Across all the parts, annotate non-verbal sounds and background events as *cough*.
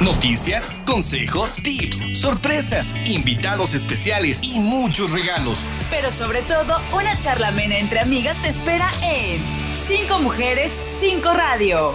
Noticias, consejos, tips, sorpresas, invitados especiales y muchos regalos. Pero sobre todo, una charla amena entre amigas te espera en Cinco Mujeres, Cinco Radio.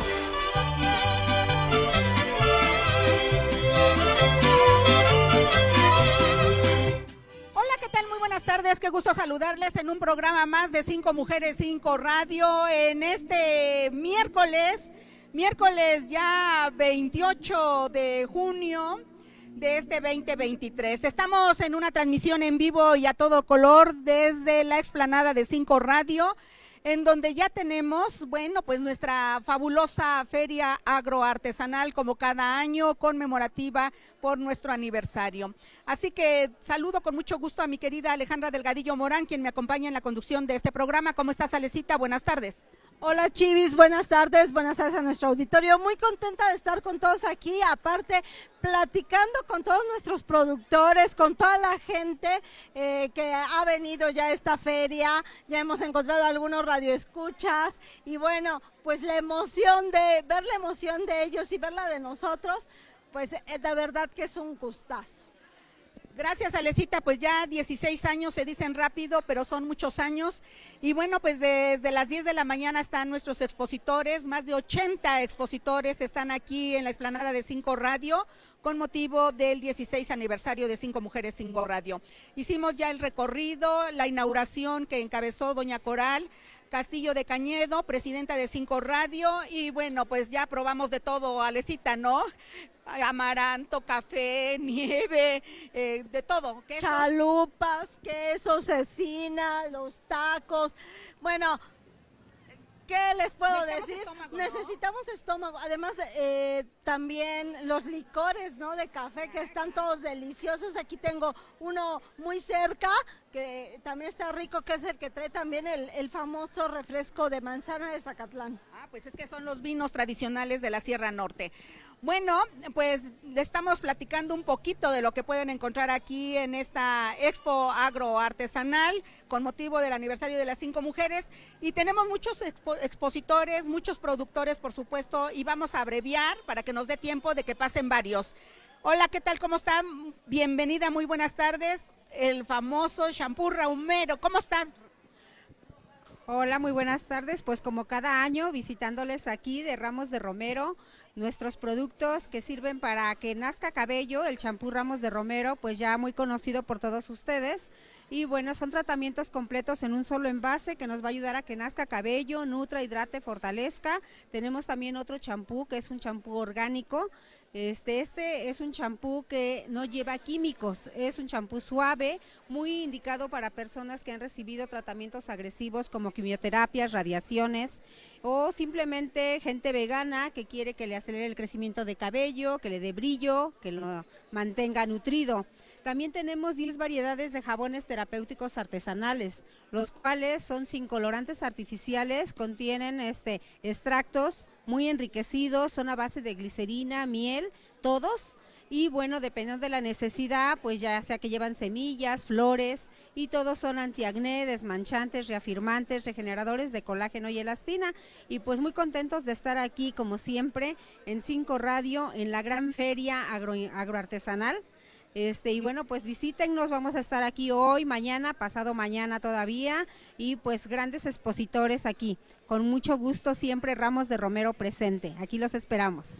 buenas tardes, qué gusto saludarles en un programa más de Cinco Mujeres, Cinco Radio en este miércoles, miércoles ya 28 de junio de este 2023. Estamos en una transmisión en vivo y a todo color desde la explanada de Cinco Radio en donde ya tenemos, bueno, pues nuestra fabulosa feria agroartesanal como cada año conmemorativa por nuestro aniversario. Así que saludo con mucho gusto a mi querida Alejandra Delgadillo Morán, quien me acompaña en la conducción de este programa. ¿Cómo estás, Alecita? Buenas tardes. Hola Chivis, buenas tardes, buenas tardes a nuestro auditorio. Muy contenta de estar con todos aquí, aparte platicando con todos nuestros productores, con toda la gente eh, que ha venido ya a esta feria. Ya hemos encontrado algunos radioescuchas y bueno, pues la emoción de ver la emoción de ellos y ver la de nosotros, pues eh, de verdad que es un gustazo. Gracias, Alecita. Pues ya 16 años se dicen rápido, pero son muchos años. Y bueno, pues desde las 10 de la mañana están nuestros expositores, más de 80 expositores están aquí en la explanada de Cinco Radio con motivo del 16 aniversario de Cinco Mujeres Cinco Radio. Hicimos ya el recorrido, la inauguración que encabezó doña Coral. Castillo de Cañedo, presidenta de Cinco Radio, y bueno, pues ya probamos de todo, Alecita, ¿no? amaranto, café, nieve, eh, de todo. Chalupas, queso, cecina, los tacos. Bueno, ¿qué les puedo decir? Necesitamos estómago. Además, eh, también los licores, ¿no? De café que están todos deliciosos. Aquí tengo uno muy cerca que también está rico, que es el que trae también el, el famoso refresco de manzana de Zacatlán. Ah, pues es que son los vinos tradicionales de la Sierra Norte. Bueno, pues le estamos platicando un poquito de lo que pueden encontrar aquí en esta Expo Agroartesanal con motivo del aniversario de las cinco mujeres y tenemos muchos expositores, muchos productores, por supuesto, y vamos a abreviar para que nos dé tiempo de que pasen varios. Hola, ¿qué tal? ¿Cómo están? Bienvenida, muy buenas tardes. El famoso shampoo Raumero, ¿cómo están? Hola, muy buenas tardes. Pues como cada año visitándoles aquí de Ramos de Romero, nuestros productos que sirven para que nazca cabello, el champú Ramos de Romero, pues ya muy conocido por todos ustedes. Y bueno, son tratamientos completos en un solo envase que nos va a ayudar a que nazca cabello, nutra, hidrate, fortalezca. Tenemos también otro champú que es un champú orgánico este, este es un champú que no lleva químicos, es un champú suave, muy indicado para personas que han recibido tratamientos agresivos como quimioterapias, radiaciones o simplemente gente vegana que quiere que le acelere el crecimiento de cabello, que le dé brillo, que lo mantenga nutrido. También tenemos 10 variedades de jabones terapéuticos artesanales, los cuales son sin colorantes artificiales, contienen este extractos muy enriquecidos, son a base de glicerina, miel, todos. Y bueno, dependiendo de la necesidad, pues ya sea que llevan semillas, flores y todos son antiacné, desmanchantes, reafirmantes, regeneradores de colágeno y elastina. Y pues muy contentos de estar aquí, como siempre, en Cinco Radio, en la gran feria agroartesanal este, y bueno, pues visítennos, vamos a estar aquí hoy, mañana, pasado mañana todavía, y pues grandes expositores aquí. Con mucho gusto siempre Ramos de Romero presente. Aquí los esperamos.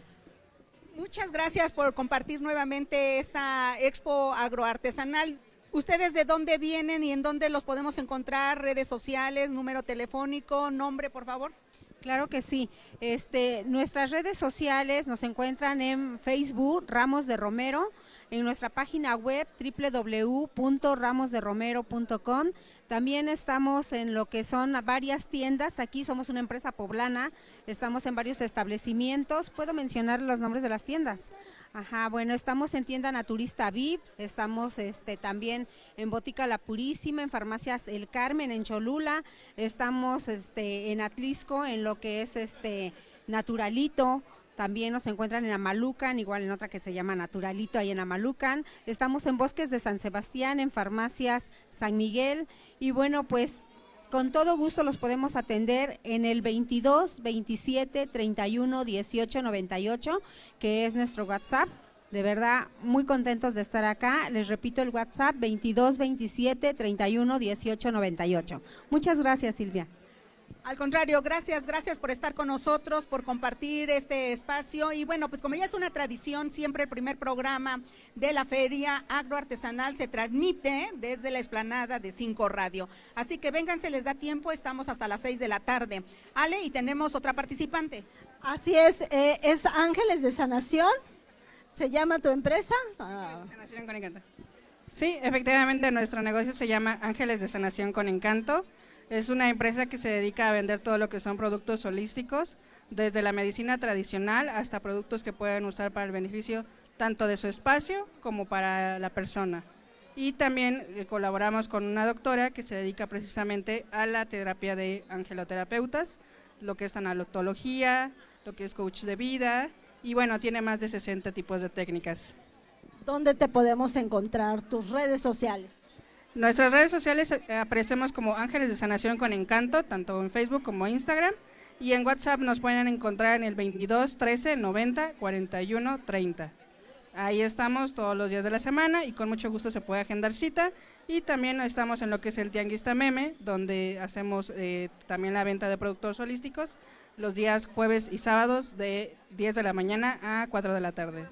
Muchas gracias por compartir nuevamente esta expo agroartesanal. ¿Ustedes de dónde vienen y en dónde los podemos encontrar? Redes sociales, número telefónico, nombre, por favor. Claro que sí. Este, nuestras redes sociales nos encuentran en Facebook Ramos de Romero en nuestra página web www.ramosderomero.com. También estamos en lo que son varias tiendas. Aquí somos una empresa poblana, estamos en varios establecimientos. ¿Puedo mencionar los nombres de las tiendas? Ajá, bueno, estamos en tienda Naturista VIP, estamos este también en Botica La Purísima, en Farmacias El Carmen, en Cholula, estamos este en Atlisco, en lo que es este Naturalito, también nos encuentran en Amalucan, igual en otra que se llama Naturalito, ahí en Amalucan. Estamos en Bosques de San Sebastián, en Farmacias San Miguel. Y bueno, pues con todo gusto los podemos atender en el 22 27 31 18 98, que es nuestro WhatsApp. De verdad, muy contentos de estar acá. Les repito el WhatsApp 22 27 31 18 98. Muchas gracias, Silvia. Al contrario, gracias, gracias por estar con nosotros, por compartir este espacio. Y bueno, pues como ya es una tradición, siempre el primer programa de la Feria Agroartesanal se transmite desde la explanada de Cinco Radio. Así que vénganse, les da tiempo, estamos hasta las seis de la tarde. Ale, y tenemos otra participante. Así es, eh, es Ángeles de Sanación. ¿Se llama tu empresa? Ah. Sanación con Encanto. Sí, efectivamente, nuestro negocio se llama Ángeles de Sanación con Encanto. Es una empresa que se dedica a vender todo lo que son productos holísticos, desde la medicina tradicional hasta productos que pueden usar para el beneficio tanto de su espacio como para la persona. Y también eh, colaboramos con una doctora que se dedica precisamente a la terapia de angeloterapeutas, lo que es analotología, lo que es coach de vida, y bueno, tiene más de 60 tipos de técnicas. ¿Dónde te podemos encontrar? Tus redes sociales. Nuestras redes sociales eh, aparecemos como Ángeles de Sanación con Encanto, tanto en Facebook como Instagram. Y en WhatsApp nos pueden encontrar en el 22 13 90 41 30. Ahí estamos todos los días de la semana y con mucho gusto se puede agendar cita. Y también estamos en lo que es el Tianguista Meme, donde hacemos eh, también la venta de productos holísticos los días jueves y sábados de 10 de la mañana a 4 de la tarde.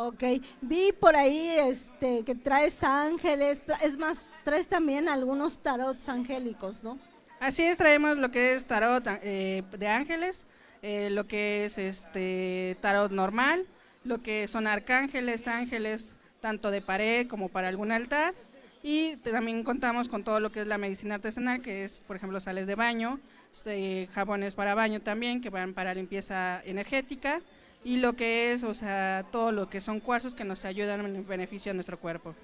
Ok, vi por ahí este que traes ángeles, es más, traes también algunos tarots angélicos, ¿no? Así es, traemos lo que es tarot eh, de ángeles, eh, lo que es este tarot normal, lo que son arcángeles, ángeles, tanto de pared como para algún altar. Y también contamos con todo lo que es la medicina artesanal, que es, por ejemplo, sales de baño, jabones para baño también, que van para limpieza energética y lo que es, o sea, todo lo que son cuarzos que nos ayudan en beneficio a nuestro cuerpo.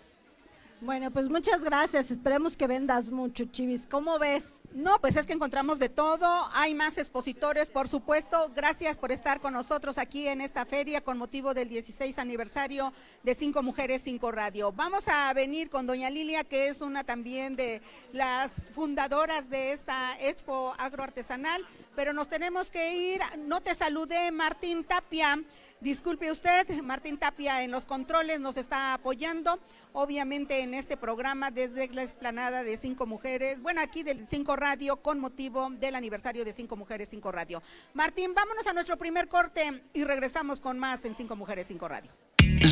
Bueno, pues muchas gracias. Esperemos que vendas mucho, Chivis. ¿Cómo ves? No, pues es que encontramos de todo. Hay más expositores, por supuesto. Gracias por estar con nosotros aquí en esta feria con motivo del 16 aniversario de Cinco Mujeres, Cinco Radio. Vamos a venir con doña Lilia, que es una también de las fundadoras de esta expo agroartesanal, pero nos tenemos que ir. No te saludé, Martín Tapia Disculpe usted, Martín Tapia en los controles nos está apoyando, obviamente en este programa desde la explanada de Cinco Mujeres, bueno, aquí del Cinco Radio con motivo del aniversario de Cinco Mujeres, Cinco Radio. Martín, vámonos a nuestro primer corte y regresamos con más en Cinco Mujeres, Cinco Radio.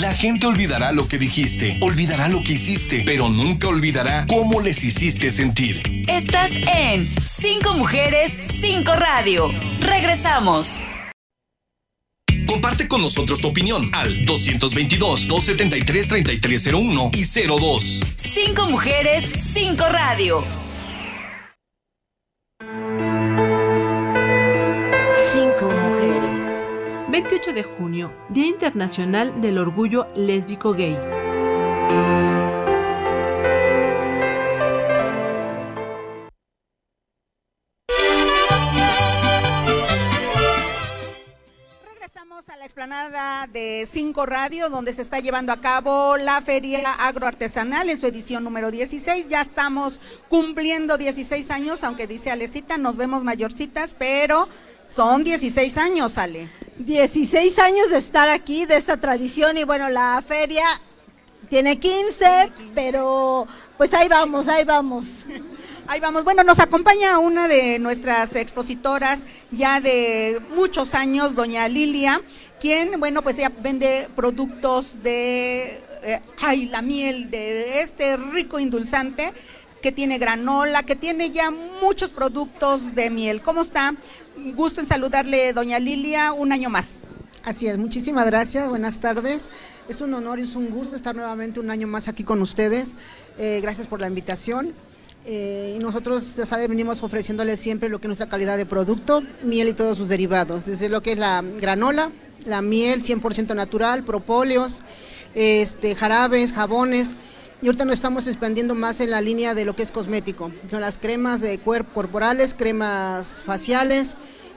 La gente olvidará lo que dijiste, olvidará lo que hiciste, pero nunca olvidará cómo les hiciste sentir. Estás en Cinco Mujeres, Cinco Radio. Regresamos. Comparte con nosotros tu opinión al 222-273-3301 y 02. Cinco mujeres, cinco radio. Cinco mujeres. 28 de junio, Día Internacional del Orgullo Lésbico Gay. De Cinco Radio, donde se está llevando a cabo la Feria Agroartesanal en su edición número 16. Ya estamos cumpliendo 16 años, aunque dice Alecita, nos vemos mayorcitas, pero son 16 años, Ale. 16 años de estar aquí, de esta tradición, y bueno, la feria tiene 15, pero pues ahí vamos, ahí vamos. Ahí vamos. Bueno, nos acompaña una de nuestras expositoras ya de muchos años, doña Lilia, quien, bueno, pues ella vende productos de, eh, ay, la miel, de este rico indulzante que tiene granola, que tiene ya muchos productos de miel. ¿Cómo está? Gusto en saludarle, doña Lilia, un año más. Así es, muchísimas gracias, buenas tardes. Es un honor y es un gusto estar nuevamente un año más aquí con ustedes. Eh, gracias por la invitación. Eh, y nosotros, ya saben, venimos ofreciéndoles siempre lo que es nuestra calidad de producto, miel y todos sus derivados, desde lo que es la granola, la miel 100% natural, propóleos, este, jarabes, jabones. Y ahorita nos estamos expandiendo más en la línea de lo que es cosmético. Son las cremas de cuerpo corporales, cremas faciales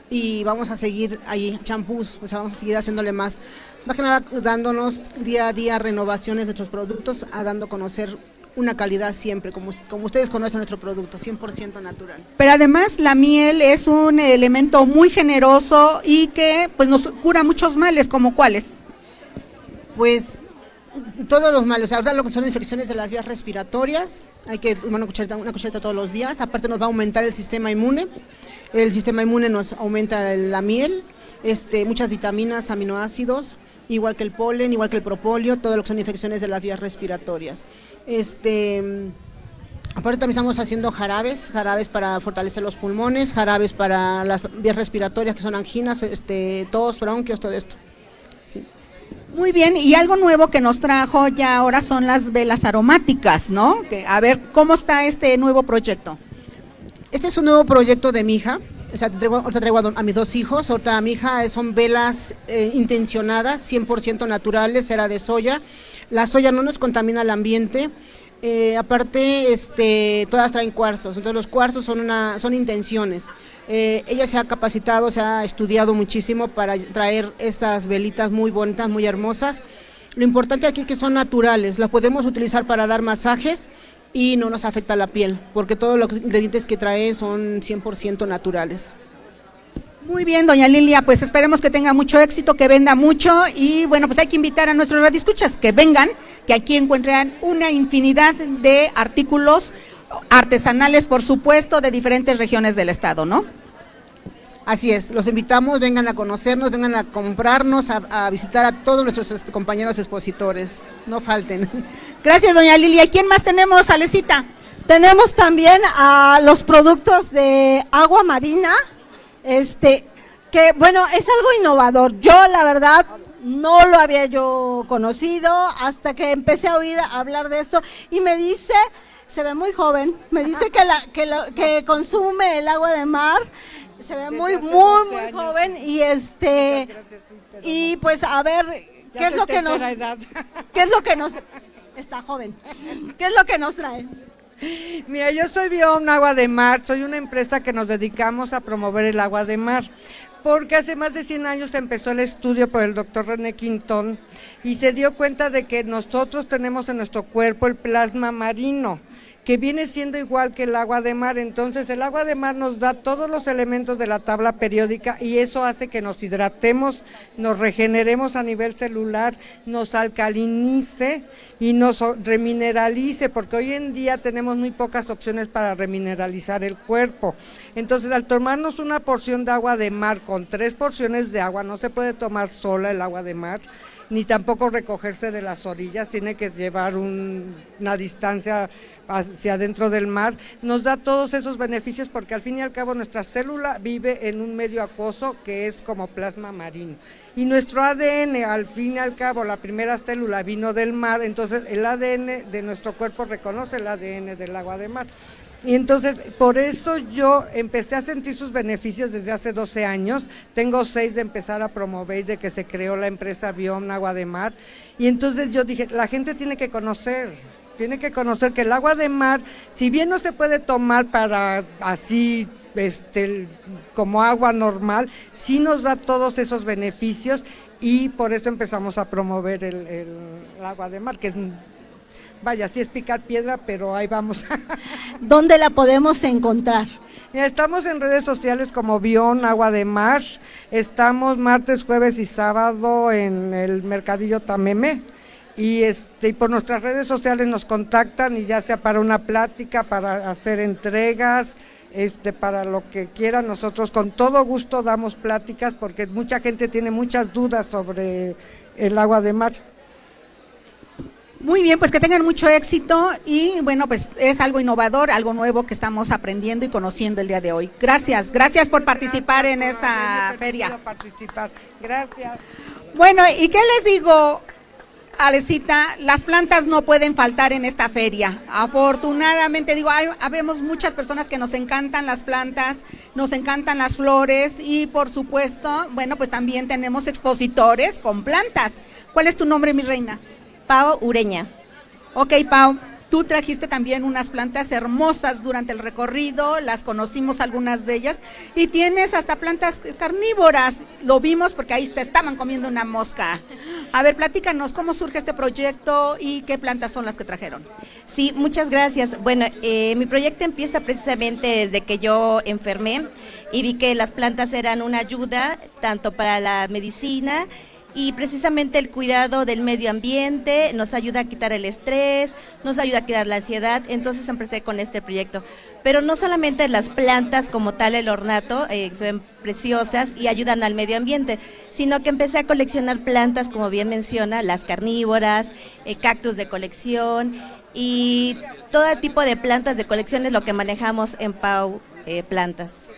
y vamos a seguir ahí, champús, o sea, vamos a seguir haciéndole más. Más que nada dándonos día a día renovaciones nuestros productos, a dando a conocer una calidad siempre, como, como ustedes conocen nuestro producto, 100% natural. Pero además la miel es un elemento muy generoso y que pues nos cura muchos males, como cuáles. Pues todos los males, ahora lo que son infecciones de las vías respiratorias, hay que tomar una cucharita, una cucharita todos los días, aparte nos va a aumentar el sistema inmune, el sistema inmune nos aumenta la miel, este, muchas vitaminas, aminoácidos, igual que el polen, igual que el propóleo, todo lo que son infecciones de las vías respiratorias. Este, aparte también estamos haciendo jarabes, jarabes para fortalecer los pulmones, jarabes para las vías respiratorias que son anginas, este, tos, bronquios, todo esto. Muy bien, y algo nuevo que nos trajo ya ahora son las velas aromáticas, ¿no? Que, a ver, ¿cómo está este nuevo proyecto? Este es un nuevo proyecto de mi hija. O sea, traigo, ahorita traigo a, mis dos hijos. Ahorita a mi hija son velas eh, intencionadas, 100% naturales, era de soya. La soya no nos contamina el ambiente. Eh, aparte, este, todas traen cuarzos. Entonces los cuarzos son, una, son intenciones. Eh, ella se ha capacitado, se ha estudiado muchísimo para traer estas velitas muy bonitas, muy hermosas. Lo importante aquí es que son naturales, las podemos utilizar para dar masajes y no nos afecta la piel, porque todos los ingredientes que traen son 100% naturales. Muy bien, doña Lilia, pues esperemos que tenga mucho éxito, que venda mucho y bueno, pues hay que invitar a nuestros radioescuchas que vengan, que aquí encuentren una infinidad de artículos artesanales, por supuesto, de diferentes regiones del estado, ¿no? Así es, los invitamos, vengan a conocernos, vengan a comprarnos, a, visitar a todos nuestros compañeros expositores, no falten. *laughs* Gracias, doña Lilia. ¿Y quién más tenemos, Alecita? Tenemos también a los productos de agua marina, este, que bueno, es algo innovador. Yo, la verdad, no lo había yo conocido hasta que empecé a oír hablar de esto y me dice se ve muy joven. Me dice que la que, lo, que consume el agua de mar. Se ve muy muy muy joven y este y pues a ver qué es lo que nos qué es lo que nos está joven. ¿Qué es lo que nos trae? Mira, yo soy Bion Agua de Mar, soy una empresa que nos dedicamos a promover el agua de mar, porque hace más de 100 años empezó el estudio por el doctor René Quintón y se dio cuenta de que nosotros tenemos en nuestro cuerpo el plasma marino que viene siendo igual que el agua de mar. Entonces el agua de mar nos da todos los elementos de la tabla periódica y eso hace que nos hidratemos, nos regeneremos a nivel celular, nos alcalinice y nos remineralice, porque hoy en día tenemos muy pocas opciones para remineralizar el cuerpo. Entonces al tomarnos una porción de agua de mar con tres porciones de agua, no se puede tomar sola el agua de mar ni tampoco recogerse de las orillas, tiene que llevar una distancia hacia adentro del mar, nos da todos esos beneficios porque al fin y al cabo nuestra célula vive en un medio acuoso que es como plasma marino. Y nuestro ADN, al fin y al cabo, la primera célula vino del mar, entonces el ADN de nuestro cuerpo reconoce el ADN del agua de mar. Y entonces, por eso yo empecé a sentir sus beneficios desde hace 12 años. Tengo seis de empezar a promover, de que se creó la empresa Biom Agua de Mar. Y entonces yo dije, la gente tiene que conocer, tiene que conocer que el agua de mar, si bien no se puede tomar para así este, como agua normal, sí nos da todos esos beneficios y por eso empezamos a promover el, el agua de mar, que es vaya, sí es picar piedra, pero ahí vamos. *laughs* ¿Dónde la podemos encontrar? estamos en redes sociales como Bion Agua de Mar, estamos martes, jueves y sábado en el Mercadillo Tameme y este por nuestras redes sociales nos contactan y ya sea para una plática, para hacer entregas, este para lo que quieran, nosotros con todo gusto damos pláticas porque mucha gente tiene muchas dudas sobre el agua de mar. Muy bien, pues que tengan mucho éxito y bueno, pues es algo innovador, algo nuevo que estamos aprendiendo y conociendo el día de hoy. Gracias, gracias por participar en esta feria. Participar. Gracias. Bueno, ¿y qué les digo? Alecita, las plantas no pueden faltar en esta feria. Afortunadamente, digo, hay, habemos muchas personas que nos encantan las plantas, nos encantan las flores y por supuesto, bueno, pues también tenemos expositores con plantas. ¿Cuál es tu nombre, mi reina? Pau Ureña. Ok, Pau, tú trajiste también unas plantas hermosas durante el recorrido, las conocimos algunas de ellas, y tienes hasta plantas carnívoras, lo vimos porque ahí se estaban comiendo una mosca. A ver, platícanos cómo surge este proyecto y qué plantas son las que trajeron. Sí, muchas gracias. Bueno, eh, mi proyecto empieza precisamente desde que yo enfermé y vi que las plantas eran una ayuda tanto para la medicina y precisamente el cuidado del medio ambiente nos ayuda a quitar el estrés, nos ayuda a quitar la ansiedad, entonces empecé con este proyecto. Pero no solamente las plantas como tal, el ornato, eh, son preciosas y ayudan al medio ambiente, sino que empecé a coleccionar plantas, como bien menciona, las carnívoras, eh, cactus de colección y todo tipo de plantas de colección es lo que manejamos en Pau eh, Plantas.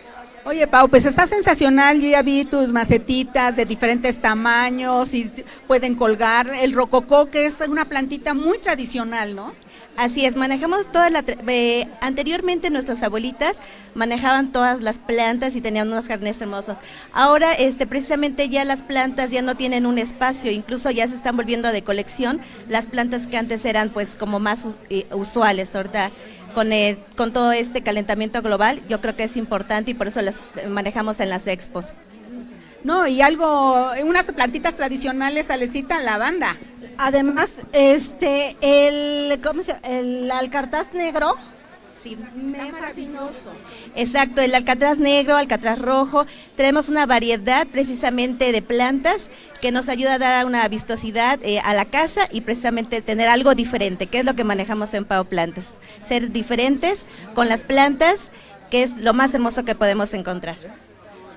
Oye, Pau, pues está sensacional. Yo ya vi tus macetitas de diferentes tamaños y pueden colgar. El rococó, que es una plantita muy tradicional, ¿no? Así es, manejamos toda la... Eh, anteriormente nuestras abuelitas manejaban todas las plantas y tenían unos jardines hermosos. Ahora, este, precisamente ya las plantas ya no tienen un espacio, incluso ya se están volviendo de colección las plantas que antes eran pues como más eh, usuales, ¿verdad? Con, con todo este calentamiento global, yo creo que es importante y por eso las manejamos en las expos. No, y algo, unas plantitas tradicionales, Alecita, lavanda. Además, este, el, ¿cómo se El alcartaz negro. Sí, me maravilloso. Exacto, el alcatraz negro, alcatraz rojo. Tenemos una variedad precisamente de plantas que nos ayuda a dar una vistosidad eh, a la casa y precisamente tener algo diferente, que es lo que manejamos en Pau Plantas ser diferentes con las plantas, que es lo más hermoso que podemos encontrar.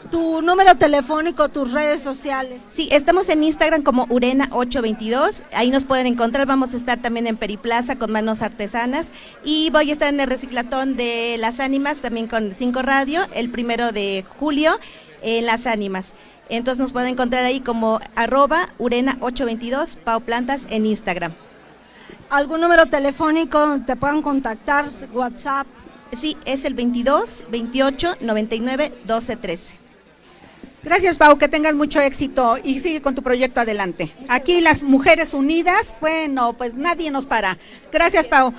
Tu número telefónico, tus redes sociales. Sí, estamos en Instagram como Urena822, ahí nos pueden encontrar, vamos a estar también en Periplaza con manos artesanas y voy a estar en el reciclatón de las ánimas también con 5 Radio el primero de julio en las ánimas. Entonces nos pueden encontrar ahí como arroba Urena822, Pau Plantas en Instagram algún número telefónico donde te puedan contactar, WhatsApp. Sí, es el 22 28 99 12 13. Gracias, Pau, que tengas mucho éxito y sigue con tu proyecto adelante. Aquí las mujeres unidas, bueno, pues nadie nos para. Gracias, Pau.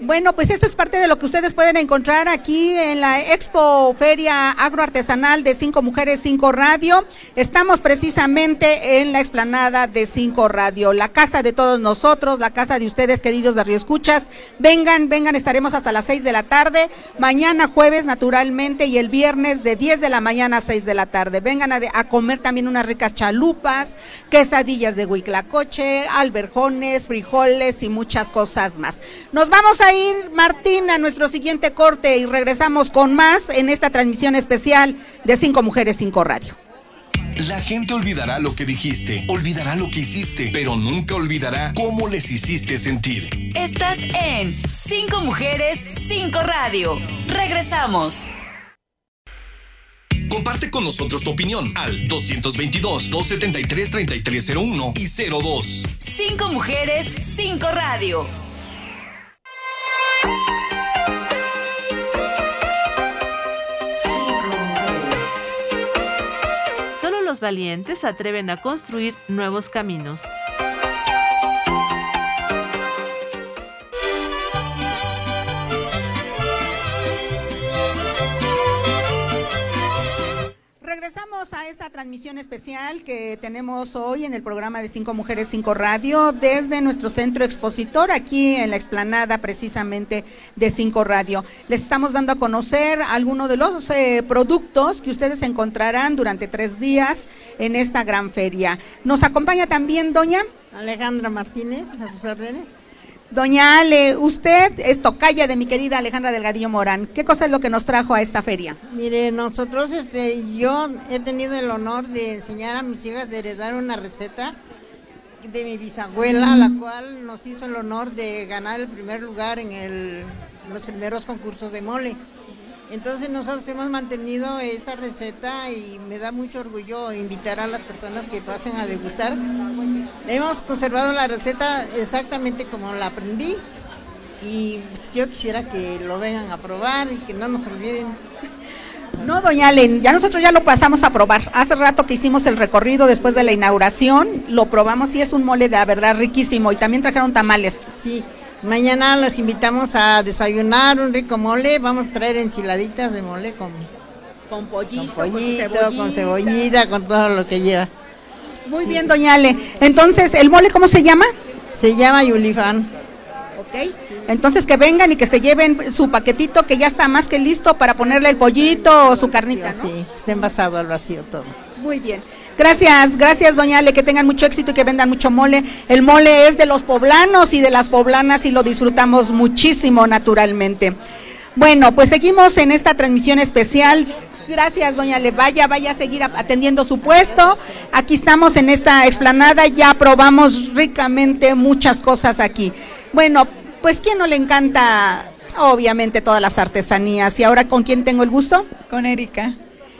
Bueno, pues esto es parte de lo que ustedes pueden encontrar aquí en la Expo Feria Agroartesanal de Cinco Mujeres, Cinco Radio. Estamos precisamente en la explanada de Cinco Radio, la casa de todos nosotros, la casa de ustedes, queridos de Río Escuchas. Vengan, vengan, estaremos hasta las seis de la tarde, mañana jueves naturalmente y el viernes de 10 de la mañana a 6 de la tarde. Vengan a, comer también unas ricas chalupas, quesadillas de huiclacoche, alberjones, frijoles y muchas cosas más. Nos vamos a ir, Martín, a nuestro siguiente corte y regresamos con más en esta transmisión especial de Cinco Mujeres, Cinco Radio. La gente olvidará lo que dijiste, olvidará lo que hiciste, pero nunca olvidará cómo les hiciste sentir. Estás en Cinco Mujeres, Cinco Radio. Regresamos. Comparte con nosotros tu opinión al 222-273-3301 y 02. Cinco mujeres, cinco radio. Solo los valientes se atreven a construir nuevos caminos. Regresamos a esta transmisión especial que tenemos hoy en el programa de Cinco Mujeres, Cinco Radio, desde nuestro centro expositor, aquí en la explanada precisamente de Cinco Radio. Les estamos dando a conocer algunos de los eh, productos que ustedes encontrarán durante tres días en esta gran feria. Nos acompaña también doña Alejandra Martínez, a sus órdenes. Doña Ale, usted es tocaya de mi querida Alejandra Delgadillo Morán. ¿Qué cosa es lo que nos trajo a esta feria? Mire, nosotros, este, yo he tenido el honor de enseñar a mis hijas de heredar una receta de mi bisabuela, la cual nos hizo el honor de ganar el primer lugar en los primeros concursos de mole. Entonces nosotros hemos mantenido esta receta y me da mucho orgullo invitar a las personas que pasen a degustar. Hemos conservado la receta exactamente como la aprendí y pues, yo quisiera que lo vengan a probar y que no nos olviden. No, doña Alen, ya nosotros ya lo pasamos a probar. Hace rato que hicimos el recorrido después de la inauguración, lo probamos y es un mole de verdad riquísimo y también trajeron tamales. Sí, Mañana los invitamos a desayunar un rico mole. Vamos a traer enchiladitas de mole con, con pollito, con, con cebollita, con todo lo que lleva. Muy bien, doña Ale. Entonces, ¿el mole cómo se llama? Se llama Yulifan. Ok. Entonces que vengan y que se lleven su paquetito que ya está más que listo para ponerle el pollito o su carnita, ¿no? Sí, está envasado al vacío todo. Muy bien. Gracias, gracias doña Ale, que tengan mucho éxito y que vendan mucho mole. El mole es de los poblanos y de las poblanas y lo disfrutamos muchísimo naturalmente. Bueno, pues seguimos en esta transmisión especial. Gracias, doña Ale. Vaya, vaya a seguir atendiendo su puesto. Aquí estamos en esta explanada, ya probamos ricamente muchas cosas aquí. Bueno, pues ¿quién no le encanta? Obviamente todas las artesanías. ¿Y ahora con quién tengo el gusto? Con Erika.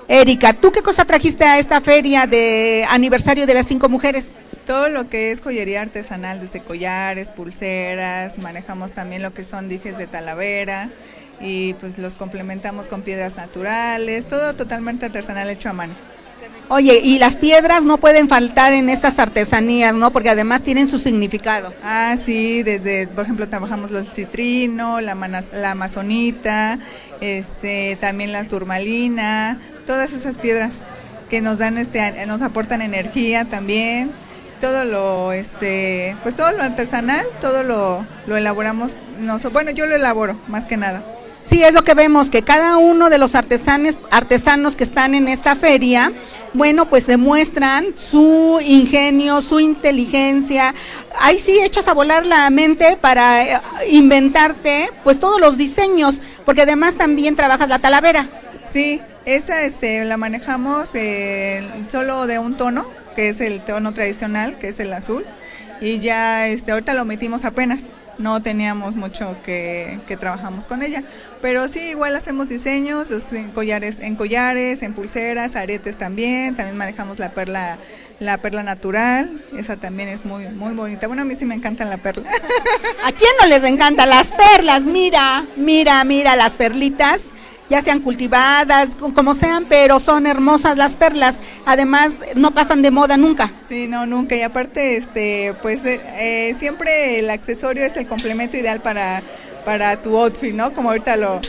Erika, ¿tú qué cosa trajiste a esta feria de aniversario de las cinco mujeres? Todo lo que es joyería artesanal, desde collares, pulseras, manejamos también lo que son dijes de talavera y pues los complementamos con piedras naturales, todo totalmente artesanal hecho a mano. Oye, y las piedras no pueden faltar en estas artesanías, ¿no? Porque además tienen su significado. Ah, sí, desde, por ejemplo, trabajamos los citrino, la, la amazonita, este, también la turmalina, todas esas piedras que nos dan, este, nos aportan energía también. Todo lo, este, pues todo lo artesanal, todo lo, lo elaboramos, bueno, yo lo elaboro más que nada. Sí, es lo que vemos, que cada uno de los artesanos, artesanos que están en esta feria, bueno, pues demuestran su ingenio, su inteligencia. Ahí sí echas a volar la mente para eh, inventarte, pues todos los diseños, porque además también trabajas la talavera. Sí, esa este, la manejamos eh, solo de un tono, que es el tono tradicional, que es el azul, y ya este, ahorita lo metimos apenas no teníamos mucho que, que, trabajamos con ella. Pero sí, igual hacemos diseños en collares, en collares, en pulseras, aretes también, también manejamos la perla, la perla natural, esa también es muy, muy bonita. Bueno, a mí sí me encantan la perla. *laughs* ¿A quién no les encantan las perlas? Mira, mira, mira las perlitas ya sean cultivadas, como sean, pero son hermosas las perlas. Además, no pasan de moda nunca. Sí, no, nunca. Y aparte, este, pues eh, eh, siempre el accesorio es el complemento ideal para para tu outfit, ¿no? Como ahorita lo,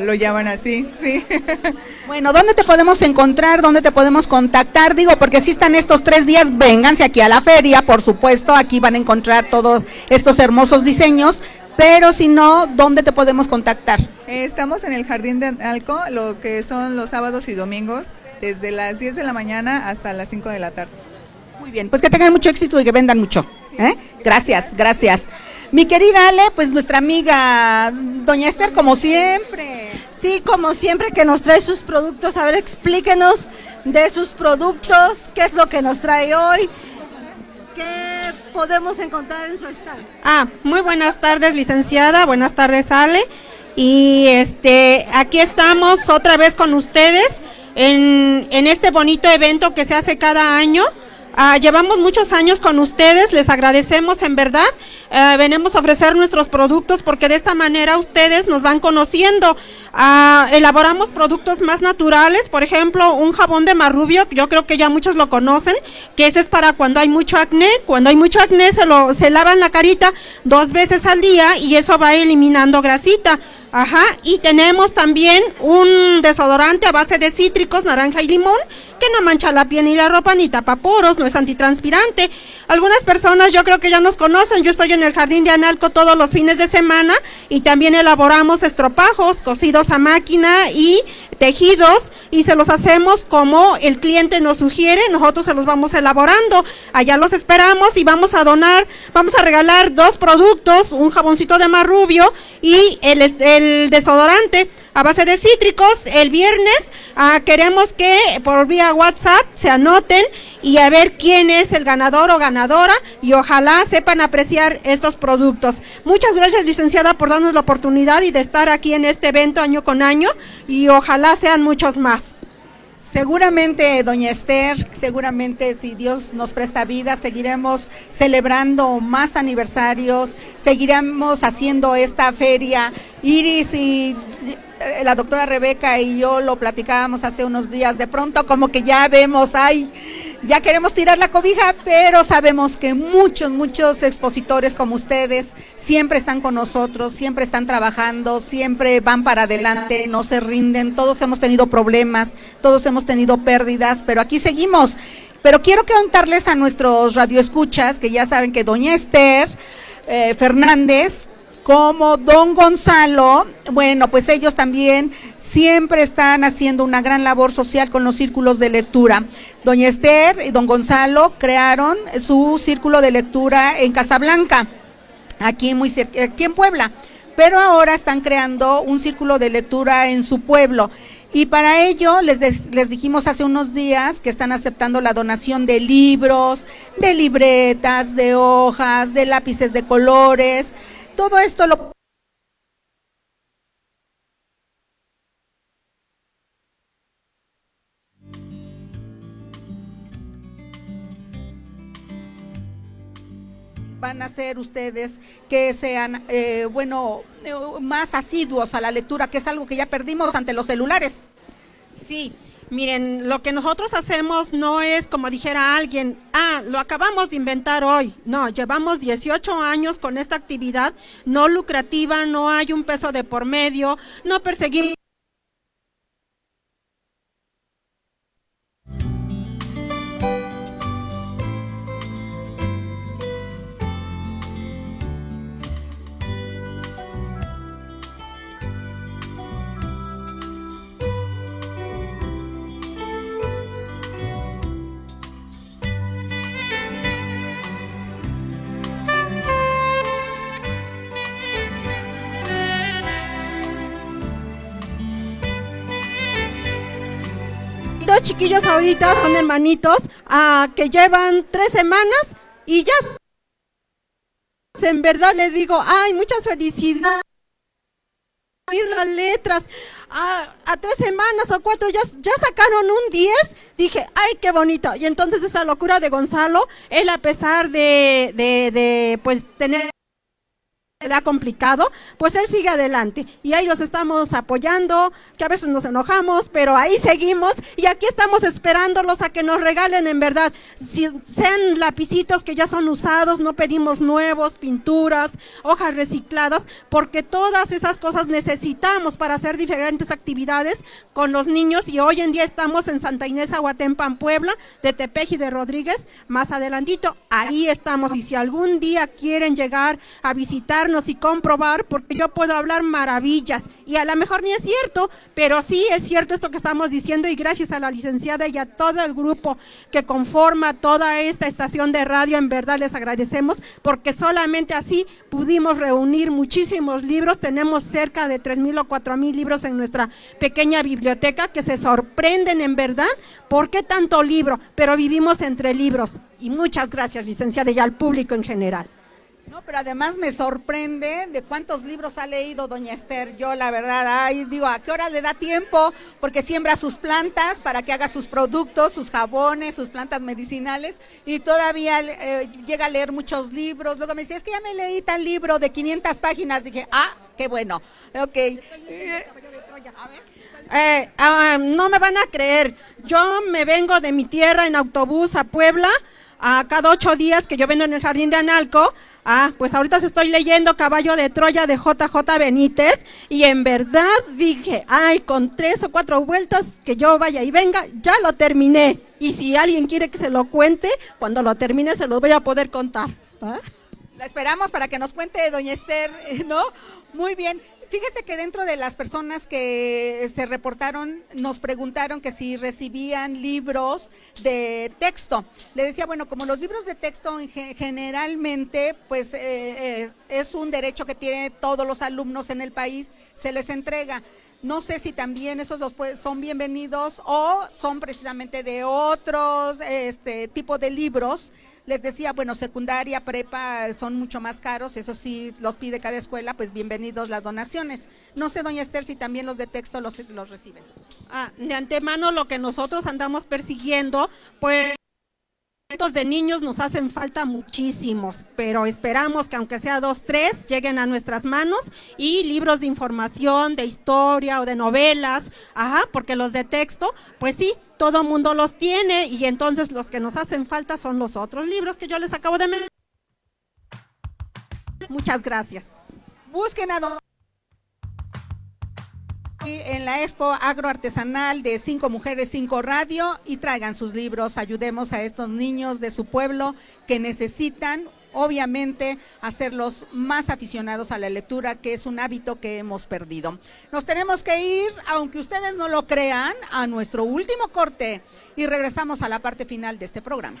lo, llaman así, sí. *laughs* Bueno, ¿dónde te podemos encontrar? ¿Dónde te podemos contactar? Digo, porque si están estos tres días, vénganse aquí a la feria, por supuesto, aquí van a encontrar todos estos hermosos diseños, pero si no, ¿dónde te podemos contactar? Estamos en el Jardín de Alco, lo que son los sábados y domingos, desde las 10 de la mañana hasta las 5 de la tarde. Muy bien, pues que tengan mucho éxito y que vendan mucho. ¿eh? Gracias, gracias. Mi querida Ale, pues nuestra amiga Doña Esther, como siempre. Sí, como siempre que nos trae sus productos. A ver, explíquenos de sus productos, qué es lo que nos trae hoy, ¿Qué podemos encontrar en su stand? Ah, muy buenas tardes, licenciada. Buenas tardes, Ale. Y este, aquí estamos otra vez con ustedes en, en este bonito evento que se hace cada año Ah, llevamos muchos años con ustedes, les agradecemos en verdad. Eh, venimos a ofrecer nuestros productos porque de esta manera ustedes nos van conociendo. Ah, elaboramos productos más naturales, por ejemplo, un jabón de marrubio, yo creo que ya muchos lo conocen, que ese es para cuando hay mucho acné. Cuando hay mucho acné se, lo, se lavan la carita dos veces al día y eso va eliminando grasita. Ajá, y tenemos también un desodorante a base de cítricos, naranja y limón, que no mancha la piel ni la ropa ni tapa poros, no es antitranspirante. Algunas personas yo creo que ya nos conocen, yo estoy en el jardín de Analco todos los fines de semana y también elaboramos estropajos cocidos a máquina y tejidos y se los hacemos como el cliente nos sugiere, nosotros se los vamos elaborando. Allá los esperamos y vamos a donar, vamos a regalar dos productos, un jaboncito de marrubio y el, el desodorante a base de cítricos. El viernes ah, queremos que por vía WhatsApp se anoten y a ver quién es el ganador o ganadora y ojalá sepan apreciar estos productos. Muchas gracias licenciada por darnos la oportunidad y de estar aquí en este evento año con año y ojalá sean muchos más. Seguramente, doña Esther, seguramente si Dios nos presta vida, seguiremos celebrando más aniversarios, seguiremos haciendo esta feria. Iris y la doctora Rebeca y yo lo platicábamos hace unos días, de pronto como que ya vemos, ay, ya queremos tirar la cobija, pero sabemos que muchos, muchos expositores como ustedes siempre están con nosotros, siempre están trabajando, siempre van para adelante, no se rinden, todos hemos tenido problemas, todos hemos tenido pérdidas, pero aquí seguimos. Pero quiero contarles a nuestros radioescuchas que ya saben que doña Esther eh, Fernández como don Gonzalo, bueno, pues ellos también siempre están haciendo una gran labor social con los círculos de lectura. Doña Esther y don Gonzalo crearon su círculo de lectura en Casablanca, aquí muy cerca, aquí en Puebla, pero ahora están creando un círculo de lectura en su pueblo. Y para ello les, les dijimos hace unos días que están aceptando la donación de libros, de libretas, de hojas, de lápices de colores. Todo esto lo van a hacer ustedes que sean, eh, bueno, eh, más asiduos a la lectura, que es algo que ya perdimos ante los celulares. Sí, miren, lo que nosotros hacemos no es como dijera alguien, ah, lo acabamos de inventar hoy. No, llevamos 18 años con esta actividad no lucrativa, no hay un peso de por medio, no perseguimos chiquillos ahorita son hermanitos ah, que llevan tres semanas y ya en verdad le digo, ay, muchas felicidades. las letras, ah, a tres semanas o cuatro ya, ya sacaron un 10, dije, ay, qué bonito. Y entonces esa locura de Gonzalo, él a pesar de, de, de pues tener le ha complicado, pues él sigue adelante. Y ahí los estamos apoyando, que a veces nos enojamos, pero ahí seguimos y aquí estamos esperándolos a que nos regalen en verdad, si sean lapicitos que ya son usados, no pedimos nuevos, pinturas, hojas recicladas, porque todas esas cosas necesitamos para hacer diferentes actividades con los niños. Y hoy en día estamos en Santa Inés Aguatempan, Puebla, de Tepeji de Rodríguez, más adelantito, ahí estamos. Y si algún día quieren llegar a visitar y comprobar, porque yo puedo hablar maravillas y a lo mejor ni es cierto, pero sí es cierto esto que estamos diciendo y gracias a la licenciada y a todo el grupo que conforma toda esta estación de radio, en verdad les agradecemos porque solamente así pudimos reunir muchísimos libros, tenemos cerca de tres mil o cuatro mil libros en nuestra pequeña biblioteca que se sorprenden en verdad, ¿por qué tanto libro? Pero vivimos entre libros y muchas gracias licenciada y al público en general. No, pero además me sorprende de cuántos libros ha leído doña Esther. Yo la verdad, ay, digo, ¿a qué hora le da tiempo? Porque siembra sus plantas para que haga sus productos, sus jabones, sus plantas medicinales y todavía eh, llega a leer muchos libros. Luego me dice, es que ya me leí tal libro de 500 páginas. Dije, ah, qué bueno. Ok. Eh, ah, no me van a creer. Yo me vengo de mi tierra en autobús a Puebla a cada ocho días que yo vendo en el jardín de Analco, ah, pues ahorita estoy leyendo Caballo de Troya de JJ Benítez y en verdad dije, ay, con tres o cuatro vueltas que yo vaya y venga, ya lo terminé. Y si alguien quiere que se lo cuente, cuando lo termine se los voy a poder contar. La esperamos para que nos cuente, doña Esther, *laughs* ¿no? Muy bien. Fíjese que dentro de las personas que se reportaron, nos preguntaron que si recibían libros de texto. Le decía, bueno, como los libros de texto generalmente, pues eh, eh, es un derecho que tienen todos los alumnos en el país, se les entrega. No sé si también esos dos son bienvenidos o son precisamente de otros este, tipo de libros les decía, bueno, secundaria, prepa son mucho más caros, eso sí los pide cada escuela, pues bienvenidos las donaciones. No sé, doña Esther, si también los de texto los, los reciben. Ah, de antemano lo que nosotros andamos persiguiendo, pues de niños nos hacen falta muchísimos, pero esperamos que aunque sea dos, tres, lleguen a nuestras manos y libros de información, de historia o de novelas, ajá, porque los de texto, pues sí, todo mundo los tiene y entonces los que nos hacen falta son los otros libros que yo les acabo de. Muchas gracias. Busquen a en la Expo Agroartesanal de Cinco Mujeres, Cinco Radio y traigan sus libros, ayudemos a estos niños de su pueblo que necesitan obviamente hacerlos más aficionados a la lectura, que es un hábito que hemos perdido. Nos tenemos que ir, aunque ustedes no lo crean, a nuestro último corte y regresamos a la parte final de este programa.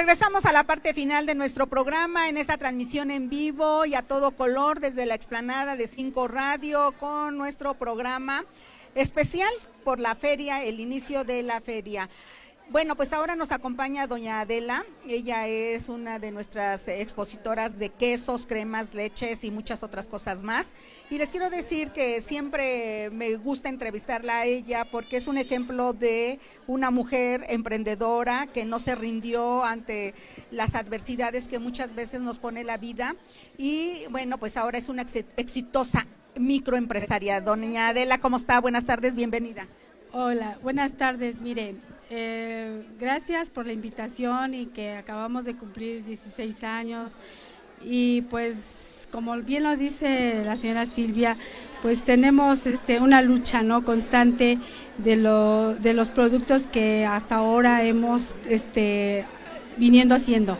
Regresamos a la parte final de nuestro programa en esta transmisión en vivo y a todo color desde la explanada de Cinco Radio con nuestro programa especial por la feria, el inicio de la feria. Bueno, pues ahora nos acompaña doña Adela. Ella es una de nuestras expositoras de quesos, cremas, leches y muchas otras cosas más. Y les quiero decir que siempre me gusta entrevistarla a ella porque es un ejemplo de una mujer emprendedora que no se rindió ante las adversidades que muchas veces nos pone la vida. Y bueno, pues ahora es una exitosa microempresaria. Doña Adela, ¿cómo está? Buenas tardes, bienvenida. Hola, buenas tardes. Miren, eh, gracias por la invitación y que acabamos de cumplir 16 años y pues como bien lo dice la señora Silvia, pues tenemos este, una lucha no constante de, lo, de los productos que hasta ahora hemos este, viniendo haciendo.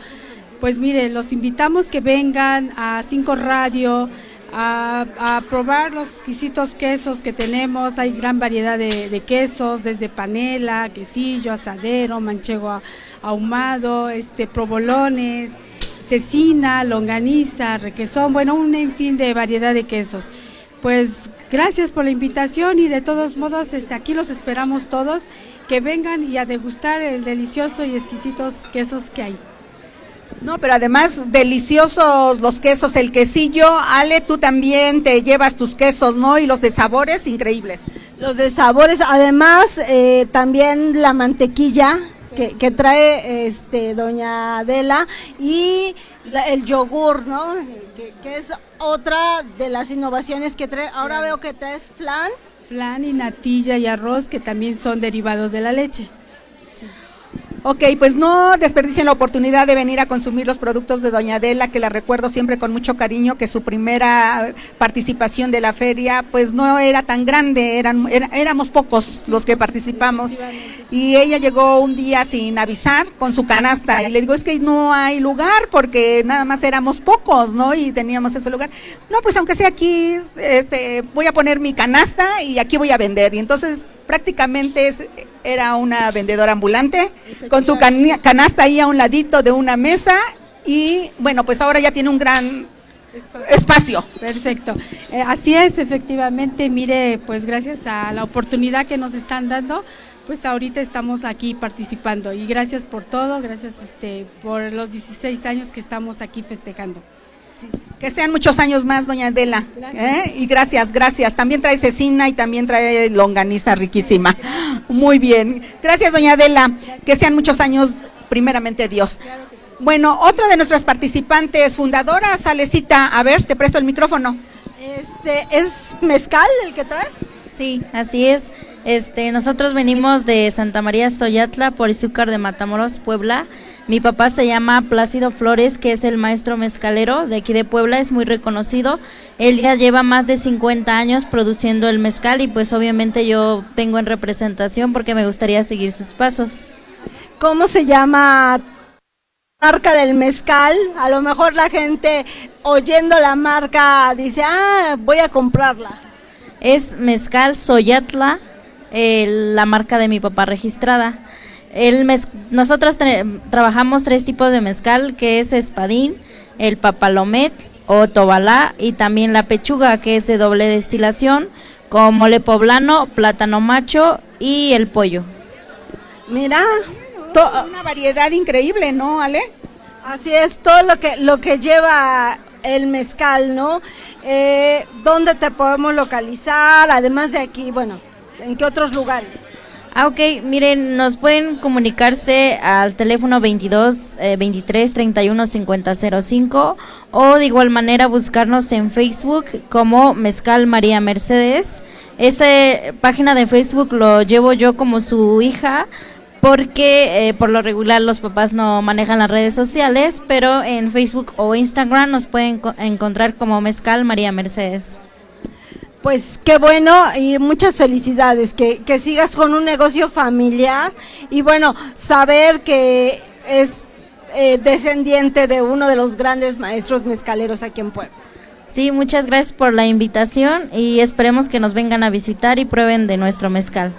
Pues mire, los invitamos que vengan a Cinco Radio, a, probar los exquisitos quesos que tenemos. Hay gran variedad de, quesos, desde panela, quesillo, asadero, manchego ahumado, este, provolones, cecina, longaniza, requesón, bueno, un fin de variedad de quesos. Pues gracias por la invitación y de todos modos este, aquí los esperamos todos que vengan y a degustar el delicioso y exquisitos quesos que hay. No, pero además deliciosos los quesos, el quesillo. Ale, tú también te llevas tus quesos, ¿no? Y los de sabores increíbles. Los de sabores, además eh, también la mantequilla que, trae este doña Adela y el yogur, ¿no? Que, que, es otra de las innovaciones que trae. Ahora veo que traes flan. Flan y natilla y arroz que también son derivados de la leche. Ok, pues no desperdicien la oportunidad de venir a consumir los productos de Doña Adela, que la recuerdo siempre con mucho cariño, que su primera participación de la feria pues no era tan grande, eran, éramos pocos los que participamos. Y ella llegó un día sin avisar con su canasta. Y le digo, es que no hay lugar porque nada más éramos pocos, ¿no? Y teníamos ese lugar. No, pues aunque sea aquí, este, voy a poner mi canasta y aquí voy a vender. Y entonces prácticamente es, era una vendedora ambulante con su canasta ahí a un ladito de una mesa y bueno, pues ahora ya tiene un gran espacio. Perfecto. Eh, así es, efectivamente, mire, pues gracias a la oportunidad que nos están dando, pues ahorita estamos aquí participando y gracias por todo, gracias este, por los 16 años que estamos aquí festejando. Que sean muchos años más, doña Adela. ¿eh? Y gracias, gracias. También trae cecina y también trae longaniza riquísima. Muy bien. Gracias, doña Adela. Que sean muchos años, primeramente Dios. Bueno, otra de nuestras participantes fundadoras, Alecita, a ver, te presto el micrófono. Este, ¿es mezcal el que traes? Sí, así es. Este, nosotros venimos de Santa María Soyatla por Izúcar de Matamoros, Puebla. Mi papá se llama Plácido Flores, que es el maestro mezcalero de aquí de Puebla, es muy reconocido. Él ya lleva más de 50 años produciendo el mezcal y pues obviamente yo vengo en representación porque me gustaría seguir sus pasos. ¿Cómo se llama marca del mezcal? A lo mejor la gente oyendo la marca dice, ah, voy a comprarla. Es Mezcal Soyatla, la marca de mi papá registrada. El nosotros trabajamos tres tipos de mezcal, que es espadín, el papalomet o tobalá y también la pechuga, que es de doble destilación, con mole poblano, plátano macho y el pollo. Mira, una variedad increíble, ¿no, Ale? Así es, todo lo que, lo que lleva el mezcal, ¿no? Eh, ¿Dónde te podemos localizar? Además de aquí, bueno, ¿en qué otros lugares? Ah, ok, miren, nos pueden comunicarse al teléfono 22 eh, 23 31 50 05 o de igual manera buscarnos en Facebook como Mezcal María Mercedes. Esa página de Facebook lo llevo yo como su hija porque eh, por lo regular los papás no manejan las redes sociales, pero en Facebook o Instagram nos pueden encontrar como Mezcal María Mercedes. Pues qué bueno y muchas felicidades, que, que sigas con un negocio familiar y bueno, saber que es eh, descendiente de uno de los grandes maestros mezcaleros aquí en Puebla. Sí, muchas gracias por la invitación y esperemos que nos vengan a visitar y prueben de nuestro mezcal.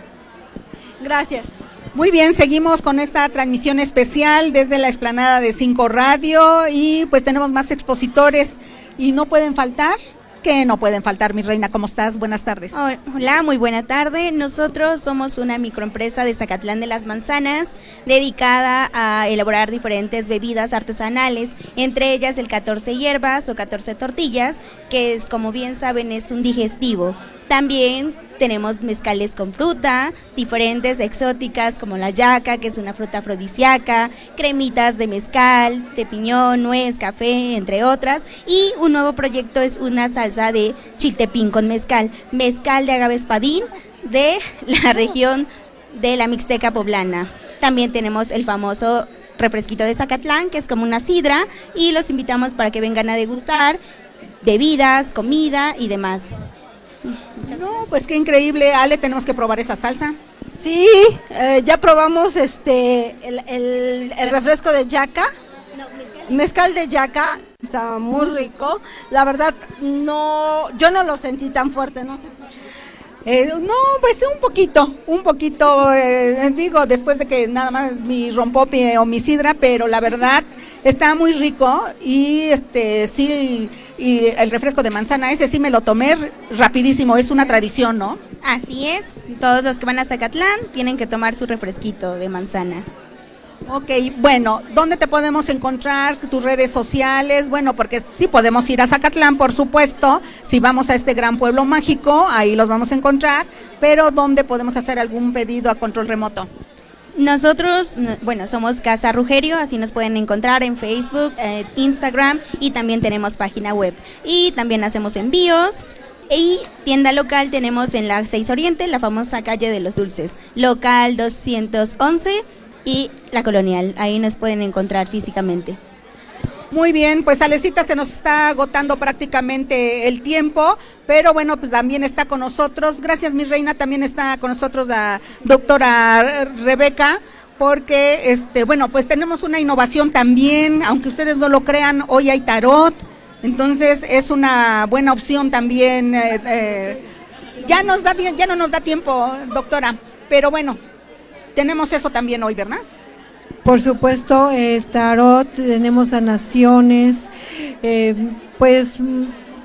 Gracias. Muy bien, seguimos con esta transmisión especial desde la explanada de Cinco Radio y pues tenemos más expositores y no pueden faltar que no pueden faltar, mi reina. ¿Cómo estás? Buenas tardes. Hola, muy buena tarde. Nosotros somos una microempresa de Zacatlán de las Manzanas dedicada a elaborar diferentes bebidas artesanales, entre ellas el 14 hierbas o 14 tortillas, que es, como bien saben, es un digestivo. También tenemos mezcales con fruta, diferentes exóticas como la yaca, que es una fruta afrodisíaca, cremitas de mezcal, de piñón, nuez, café, entre otras. Y un nuevo proyecto es una salsa de chiltepín con mezcal, mezcal de agave espadín de la región de la Mixteca poblana. También tenemos el famoso refresquito de Zacatlán, que es como una sidra, y los invitamos para que vengan a degustar bebidas, comida y demás. No, pues qué increíble, Ale, tenemos que probar esa salsa. Sí, eh, ya probamos este el, el, el refresco de yaca. mezcal. de yaca, estaba muy rico. La verdad, no, yo no lo sentí tan fuerte, no sé. Eh, no, pues un poquito, un poquito, eh, digo, después de que nada más mi rompope o mi sidra, pero la verdad está muy rico y este sí, y el refresco de manzana, ese sí me lo tomé rapidísimo, es una tradición, ¿no? Así es, todos los que van a Zacatlán tienen que tomar su refresquito de manzana. Ok, bueno, ¿dónde te podemos encontrar? Tus redes sociales, bueno, porque sí podemos ir a Zacatlán, por supuesto, si vamos a este gran pueblo mágico, ahí los vamos a encontrar, pero ¿dónde podemos hacer algún pedido a control remoto? Nosotros, bueno, somos Casa Rugerio, así nos pueden encontrar en Facebook, eh, Instagram y también tenemos página web. Y también hacemos envíos. Y tienda local tenemos en la 6 Oriente, la famosa calle de los dulces, local 211 y la colonial. Ahí nos pueden encontrar físicamente. Muy bien, pues Alecita se nos está agotando prácticamente el tiempo, pero bueno, pues también está con nosotros. Gracias, mi reina, también está con nosotros la doctora Rebeca porque este bueno pues tenemos una innovación también aunque ustedes no lo crean hoy hay tarot entonces es una buena opción también eh, eh, ya nos da ya no nos da tiempo doctora pero bueno tenemos eso también hoy, ¿verdad? Por supuesto, eh, tarot, tenemos sanaciones, eh, pues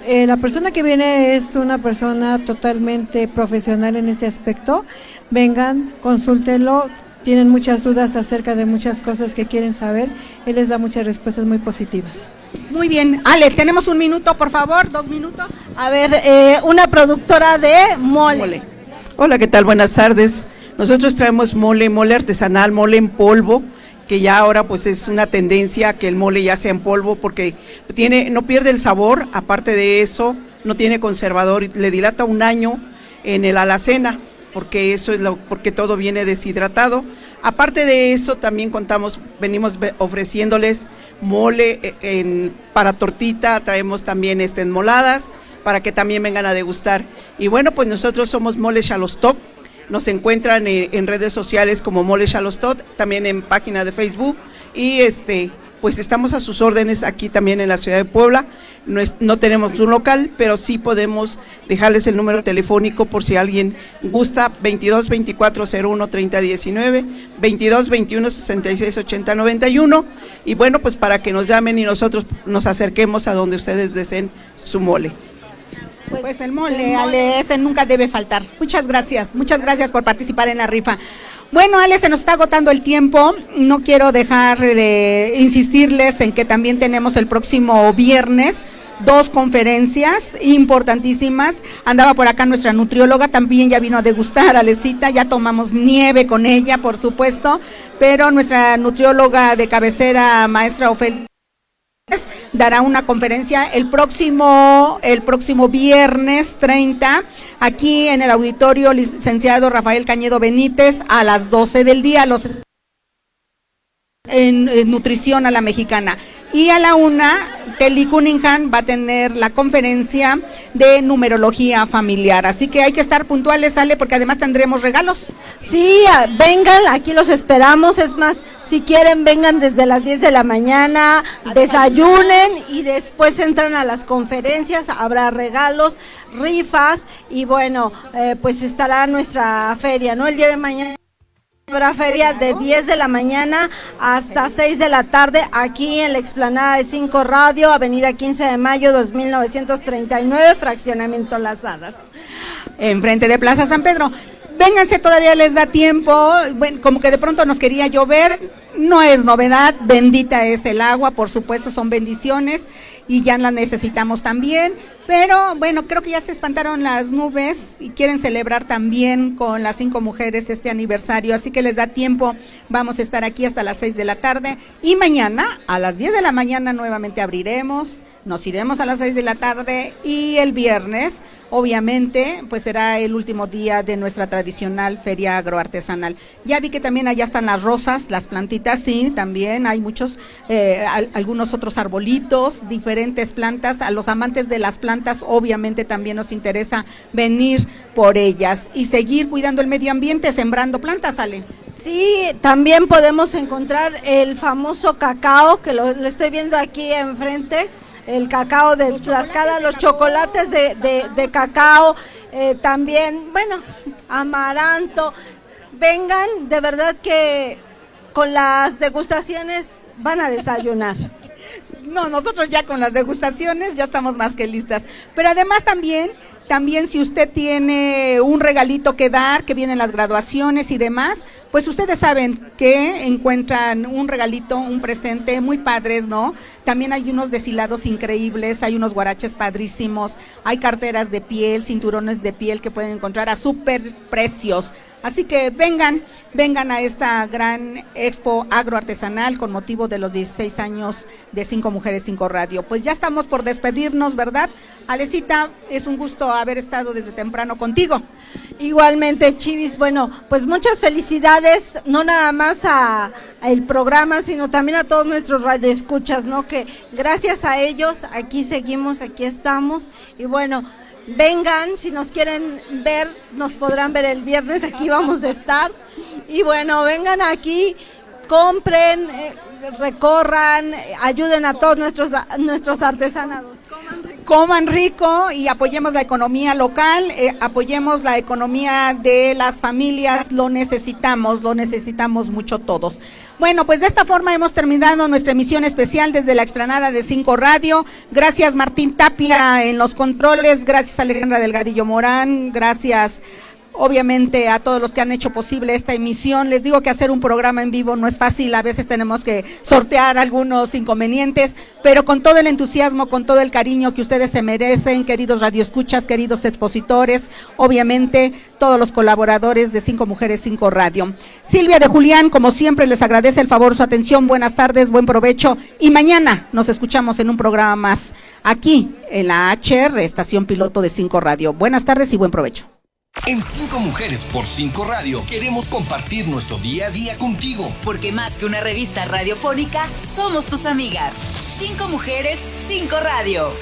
eh, la persona que viene es una persona totalmente profesional en este aspecto. Vengan, consúltenlo, tienen muchas dudas acerca de muchas cosas que quieren saber, él les da muchas respuestas muy positivas. Muy bien, Ale, tenemos un minuto, por favor, dos minutos. A ver, eh, una productora de mole. mole. Hola, ¿qué tal? Buenas tardes. Nosotros traemos mole, mole artesanal, mole en polvo, que ya ahora pues es una tendencia que el mole ya sea en polvo porque tiene no pierde el sabor, aparte de eso, no tiene conservador, le dilata un año en el alacena, porque eso es lo porque todo viene deshidratado. Aparte de eso, también contamos venimos ofreciéndoles mole eh, para tortita, traemos también este en moladas para que también vengan a degustar. Y bueno, pues nosotros somos Mole Shalostop, nos encuentran en, redes sociales como Mole Shalostot, también en página de Facebook y este pues estamos a sus órdenes aquí también en la ciudad de Puebla. No, no, tenemos un local, pero sí podemos dejarles el número telefónico por si alguien gusta, 22 24 01 30 19, 22 21 66 80 91. Y bueno, pues para que nos llamen y nosotros nos acerquemos a donde ustedes deseen su mole. Pues, el mole, Ale, ese nunca debe faltar. Muchas gracias, muchas gracias por participar en la rifa. Bueno, Ale, se nos está agotando el tiempo. No quiero dejar de insistirles en que también tenemos el próximo viernes dos conferencias importantísimas. Andaba por acá nuestra nutrióloga, también ya vino a degustar, Alecita, ya tomamos nieve con ella, por supuesto, pero nuestra nutrióloga de cabecera, maestra Ofelia dará una conferencia el próximo el próximo viernes 30 aquí en el auditorio licenciado Rafael Cañedo Benítez a las 12 del día. Los en, nutrición a la mexicana. Y a la una, Telly Cunningham va a tener la conferencia de numerología familiar. Así que hay que estar puntuales, sale, porque además tendremos regalos. Sí, vengan, aquí los esperamos. Es más, si quieren, vengan desde las 10 de la mañana, desayunen y después entran a las conferencias. Habrá regalos, rifas y bueno, eh, pues estará nuestra feria, ¿no? El día de mañana. Feria de 10 de la mañana hasta 6 de la tarde aquí en la explanada de 5 Radio, Avenida 15 de Mayo 2939, Fraccionamiento Las Hadas. Enfrente de Plaza San Pedro. Vénganse, todavía les da tiempo. Bueno, como que de pronto nos quería llover, no es novedad, bendita es el agua, por supuesto son bendiciones y ya la necesitamos también. Pero bueno, creo que ya se espantaron las nubes y quieren celebrar también con las cinco mujeres este aniversario, así que les da tiempo. Vamos a estar aquí hasta las seis de la tarde y mañana a las diez de la mañana nuevamente abriremos, nos iremos a las seis de la tarde y el viernes, obviamente, pues será el último día de nuestra tradicional feria agroartesanal. Ya vi que también allá están las rosas, las plantitas, sí, también hay muchos, eh, algunos otros arbolitos, diferentes plantas, a los amantes de las plantas obviamente también nos interesa venir por ellas y seguir cuidando el medio ambiente, sembrando plantas, Ale. Sí, también podemos encontrar el famoso cacao, que lo, estoy viendo aquí enfrente, el cacao de Tlaxcala, los chocolates de, cacao, eh, también, bueno, amaranto. Vengan, de verdad que con las degustaciones van a desayunar. No, nosotros ya con las degustaciones ya estamos más que listas. Pero además también, también si usted tiene un regalito que dar, que vienen las graduaciones y demás, pues ustedes saben que encuentran un regalito, un presente muy padres, ¿no? También hay unos deshilados increíbles, hay unos guaraches padrísimos, hay carteras de piel, cinturones de piel que pueden encontrar a super precios. Así que vengan, vengan a esta gran expo agroartesanal con motivo de los 16 años de Cinco Mujeres, Cinco Radio. Pues ya estamos por despedirnos, ¿verdad? Alecita, es un gusto haber estado desde temprano contigo. Igualmente, Chivis, bueno, pues muchas felicidades, no nada más a, el programa, sino también a todos nuestros radioescuchas, ¿no? Que gracias a ellos aquí seguimos, aquí estamos y bueno, vengan, si nos quieren ver, nos podrán ver el viernes, aquí vamos a estar. Y bueno, vengan aquí, compren, eh, recorran, ayuden a todos nuestros, nuestros artesanados. Coman rico y apoyemos la economía local, eh, apoyemos la economía de las familias, lo necesitamos, lo necesitamos mucho todos. Bueno, pues de esta forma hemos terminado nuestra emisión especial desde la explanada de Cinco Radio. Gracias Martín Tapia en los controles, gracias Alejandra Delgadillo Morán, gracias obviamente a todos los que han hecho posible esta emisión. Les digo que hacer un programa en vivo no es fácil, a veces tenemos que sortear algunos inconvenientes, pero con todo el entusiasmo, con todo el cariño que ustedes se merecen, queridos radioescuchas, queridos expositores, obviamente todos los colaboradores de Cinco Mujeres, Cinco Radio. Silvia de Julián, como siempre, les agradece el favor, su atención, buenas tardes, buen provecho y mañana nos escuchamos en un programa más aquí en la HR, estación piloto de Cinco Radio. Buenas tardes y buen provecho. En Cinco Mujeres por Cinco Radio queremos compartir nuestro día a día contigo. Porque más que una revista radiofónica, somos tus amigas. Cinco Mujeres, Cinco Radio.